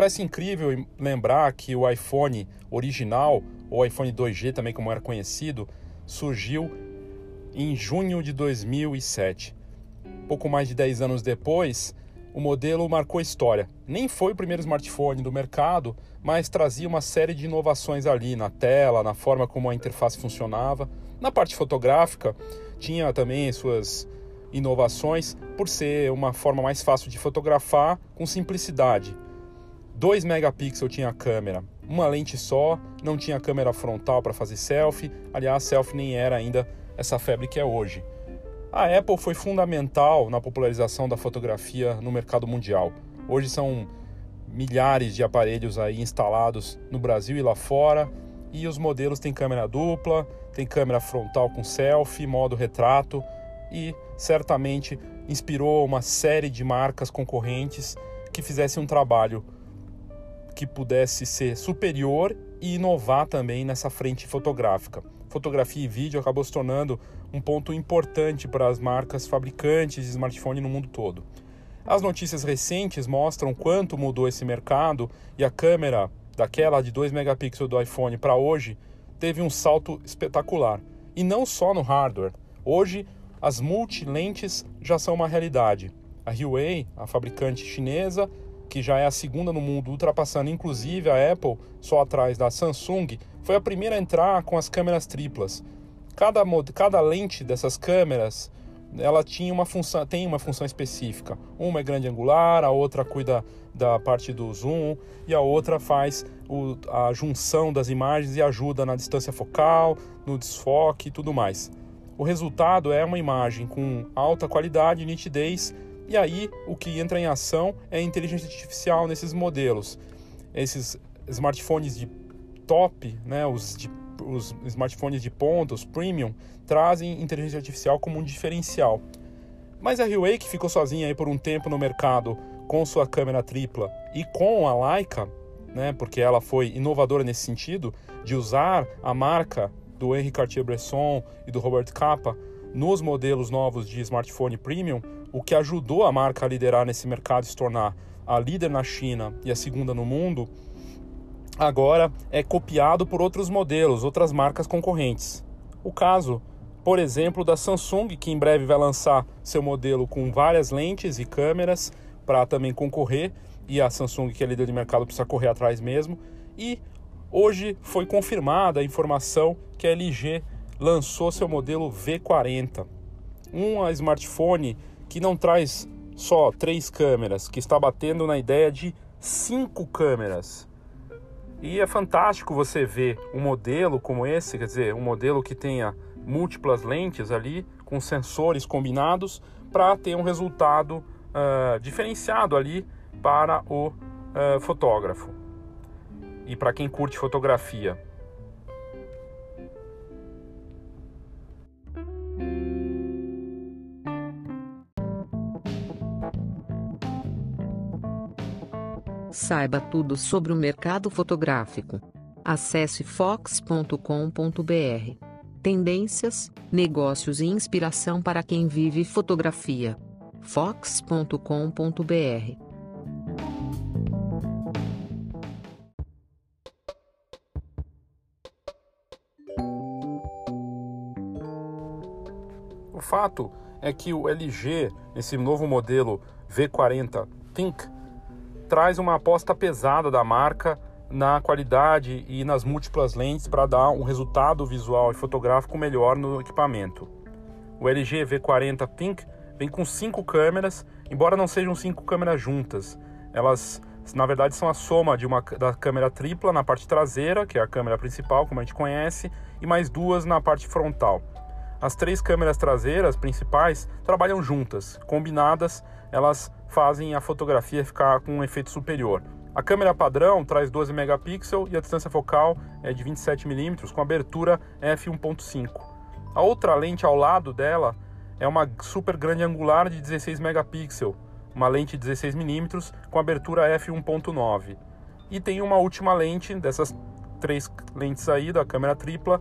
Parece incrível lembrar que o iPhone original, ou iPhone 2G também como era conhecido, surgiu em junho de 2007. Pouco mais de 10 anos depois, o modelo marcou história. Nem foi o primeiro smartphone do mercado, mas trazia uma série de inovações ali na tela, na forma como a interface funcionava. Na parte fotográfica, tinha também suas inovações por ser uma forma mais fácil de fotografar com simplicidade. 2 megapixels tinha a câmera, uma lente só, não tinha câmera frontal para fazer selfie. Aliás, selfie nem era ainda essa febre que é hoje. A Apple foi fundamental na popularização da fotografia no mercado mundial. Hoje são milhares de aparelhos aí instalados no Brasil e lá fora, e os modelos têm câmera dupla, tem câmera frontal com selfie, modo retrato e certamente inspirou uma série de marcas concorrentes que fizessem um trabalho que pudesse ser superior e inovar também nessa frente fotográfica. Fotografia e vídeo acabou se tornando um ponto importante para as marcas fabricantes de smartphone no mundo todo. As notícias recentes mostram quanto mudou esse mercado e a câmera daquela de 2 megapixels do iPhone para hoje teve um salto espetacular. E não só no hardware. Hoje as multilentes já são uma realidade. A Huawei, a fabricante chinesa, que já é a segunda no mundo, ultrapassando inclusive a Apple, só atrás da Samsung, foi a primeira a entrar com as câmeras triplas. Cada, cada lente dessas câmeras ela tinha uma função, tem uma função específica. Uma é grande angular, a outra cuida da parte do zoom e a outra faz o, a junção das imagens e ajuda na distância focal, no desfoque e tudo mais. O resultado é uma imagem com alta qualidade nitidez e aí o que entra em ação é a inteligência artificial nesses modelos. Esses smartphones de top, né, os, de, os smartphones de ponta, os premium, trazem inteligência artificial como um diferencial. Mas a Huawei, que ficou sozinha aí por um tempo no mercado com sua câmera tripla e com a Leica, né, porque ela foi inovadora nesse sentido, de usar a marca do Henri Cartier-Bresson e do Robert Capa nos modelos novos de smartphone premium, o que ajudou a marca a liderar nesse mercado e se tornar a líder na China e a segunda no mundo, agora é copiado por outros modelos, outras marcas concorrentes. O caso, por exemplo, da Samsung, que em breve vai lançar seu modelo com várias lentes e câmeras para também concorrer, e a Samsung, que é líder de mercado, precisa correr atrás mesmo. E hoje foi confirmada a informação que a LG lançou seu modelo V40, um smartphone que não traz só três câmeras, que está batendo na ideia de cinco câmeras. E é fantástico você ver um modelo como esse, quer dizer, um modelo que tenha múltiplas lentes ali, com sensores combinados, para ter um resultado uh, diferenciado ali para o uh, fotógrafo e para quem curte fotografia. Saiba tudo sobre o mercado fotográfico. Acesse fox.com.br. Tendências, negócios e inspiração para quem vive fotografia. fox.com.br. O fato é que o LG, nesse novo modelo V40 Think, traz uma aposta pesada da marca na qualidade e nas múltiplas lentes para dar um resultado visual e fotográfico melhor no equipamento. O LG V40 Think vem com cinco câmeras, embora não sejam cinco câmeras juntas. Elas, na verdade, são a soma de uma da câmera tripla na parte traseira, que é a câmera principal, como a gente conhece, e mais duas na parte frontal. As três câmeras traseiras principais trabalham juntas, combinadas, elas fazem a fotografia ficar com um efeito superior. A câmera padrão traz 12 megapixels e a distância focal é de 27 mm com abertura f1.5. A outra lente ao lado dela é uma super grande angular de 16 megapixels, uma lente de 16 mm com abertura f1.9. E tem uma última lente dessas três lentes aí da câmera tripla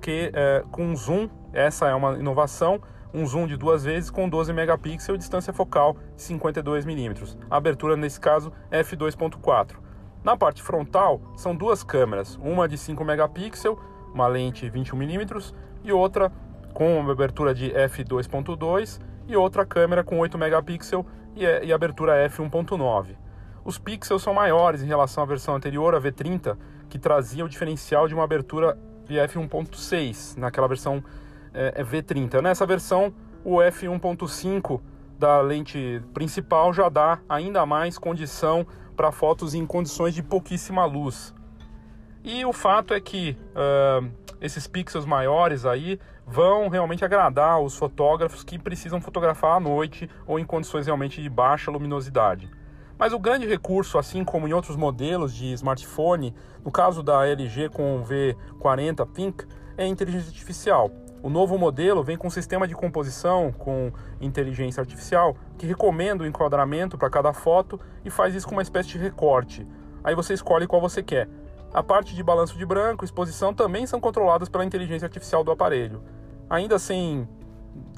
que é, com zoom, essa é uma inovação, um zoom de duas vezes com 12 megapixels distância focal 52 mm. A abertura nesse caso é f2.4. Na parte frontal são duas câmeras, uma de 5 megapixels, uma lente 21 mm e outra com uma abertura de f2.2 e outra câmera com 8 megapixels e, e abertura f1.9. Os pixels são maiores em relação à versão anterior, a V30, que trazia o diferencial de uma abertura de f1.6 naquela versão é, é V30. Nessa versão, o f1.5 da lente principal já dá ainda mais condição para fotos em condições de pouquíssima luz. E o fato é que uh, esses pixels maiores aí vão realmente agradar os fotógrafos que precisam fotografar à noite ou em condições realmente de baixa luminosidade. Mas o grande recurso, assim como em outros modelos de smartphone, no caso da LG com o V40 Pink, é a inteligência artificial. O novo modelo vem com um sistema de composição com inteligência artificial que recomenda o enquadramento para cada foto e faz isso com uma espécie de recorte. Aí você escolhe qual você quer. A parte de balanço de branco exposição também são controladas pela inteligência artificial do aparelho. Ainda sem,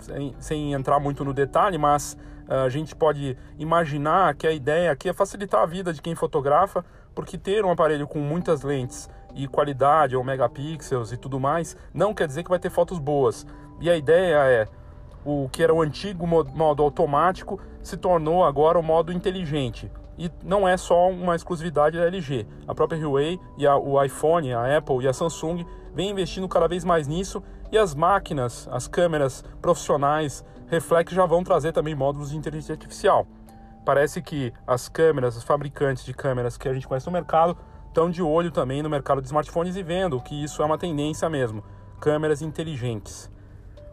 sem, sem entrar muito no detalhe, mas uh, a gente pode imaginar que a ideia aqui é facilitar a vida de quem fotografa, porque ter um aparelho com muitas lentes e qualidade ou megapixels e tudo mais, não quer dizer que vai ter fotos boas. E a ideia é o que era o antigo modo automático se tornou agora o modo inteligente. E não é só uma exclusividade da LG. A própria Huawei e a, o iPhone, a Apple e a Samsung vêm investindo cada vez mais nisso e as máquinas, as câmeras profissionais reflex já vão trazer também módulos de inteligência artificial. Parece que as câmeras, os fabricantes de câmeras que a gente conhece no mercado estão de olho também no mercado de smartphones e vendo que isso é uma tendência mesmo, câmeras inteligentes.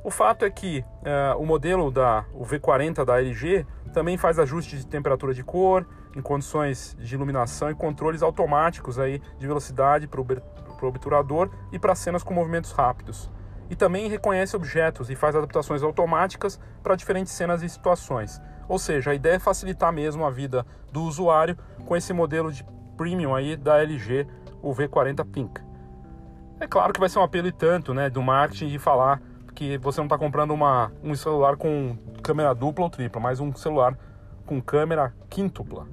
O fato é que uh, o modelo da o V40 da LG também faz ajustes de temperatura de cor, em condições de iluminação e controles automáticos aí de velocidade para o obturador e para cenas com movimentos rápidos. E também reconhece objetos e faz adaptações automáticas para diferentes cenas e situações. Ou seja, a ideia é facilitar mesmo a vida do usuário com esse modelo de premium aí da LG, o V40 Pink. É claro que vai ser um apelo e tanto, né, do marketing de falar que você não está comprando uma, um celular com câmera dupla ou tripla, mas um celular com câmera quíntupla.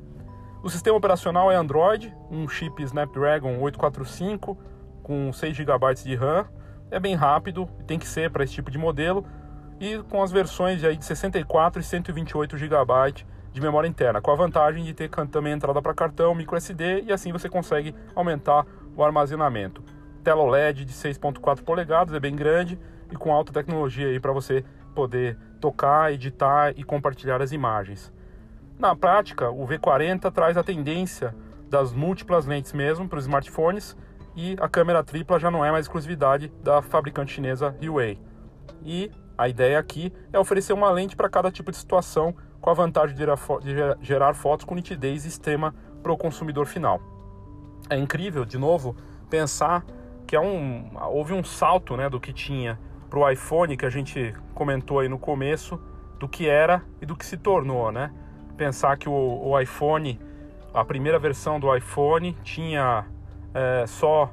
O sistema operacional é Android, um chip Snapdragon 845 com 6 GB de RAM. É bem rápido, tem que ser para esse tipo de modelo e com as versões aí de 64 e 128 GB de memória interna, com a vantagem de ter também entrada para cartão, micro SD e assim você consegue aumentar o armazenamento. Tela OLED de 6.4 polegadas, é bem grande e com alta tecnologia aí para você poder tocar, editar e compartilhar as imagens. Na prática, o V40 traz a tendência das múltiplas lentes mesmo para os smartphones e a câmera tripla já não é mais exclusividade da fabricante chinesa Huawei. E a ideia aqui é oferecer uma lente para cada tipo de situação com a vantagem de gerar fotos com nitidez extrema para o consumidor final. É incrível, de novo, pensar que é um, houve um salto né, do que tinha para o iPhone, que a gente comentou aí no começo, do que era e do que se tornou. Né? Pensar que o, o iPhone, a primeira versão do iPhone, tinha é, só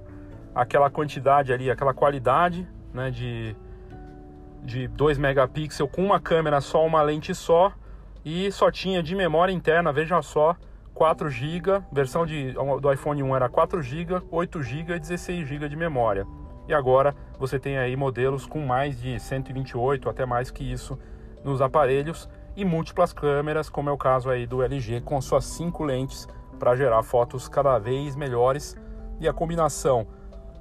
aquela quantidade ali, aquela qualidade né, de, de 2 megapixels com uma câmera só, uma lente só e só tinha de memória interna, veja só, 4 GB, versão de, do iPhone 1 era 4 GB, 8 GB e 16 GB de memória. E agora você tem aí modelos com mais de 128, até mais que isso nos aparelhos e múltiplas câmeras, como é o caso aí do LG com suas cinco lentes para gerar fotos cada vez melhores e a combinação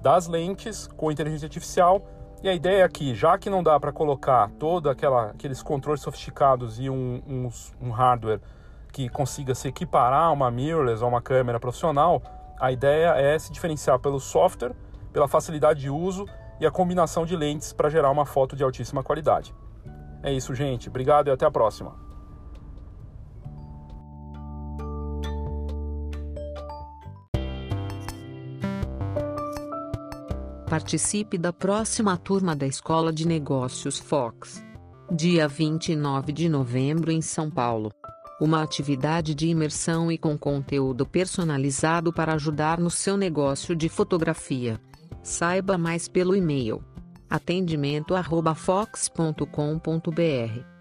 das lentes com inteligência artificial e a ideia é que, já que não dá para colocar todos aqueles controles sofisticados e um, um, um, hardware que consiga se equiparar a uma mirrorless ou uma câmera profissional, a ideia é se diferenciar pelo software, pela facilidade de uso e a combinação de lentes para gerar uma foto de altíssima qualidade. É isso, gente. Obrigado e até a próxima. Participe da próxima turma da Escola de Negócios Fox. Dia 29 de novembro em São Paulo. Uma atividade de imersão e com conteúdo personalizado para ajudar no seu negócio de fotografia. Saiba mais pelo e-mail atendimento@fox.com.br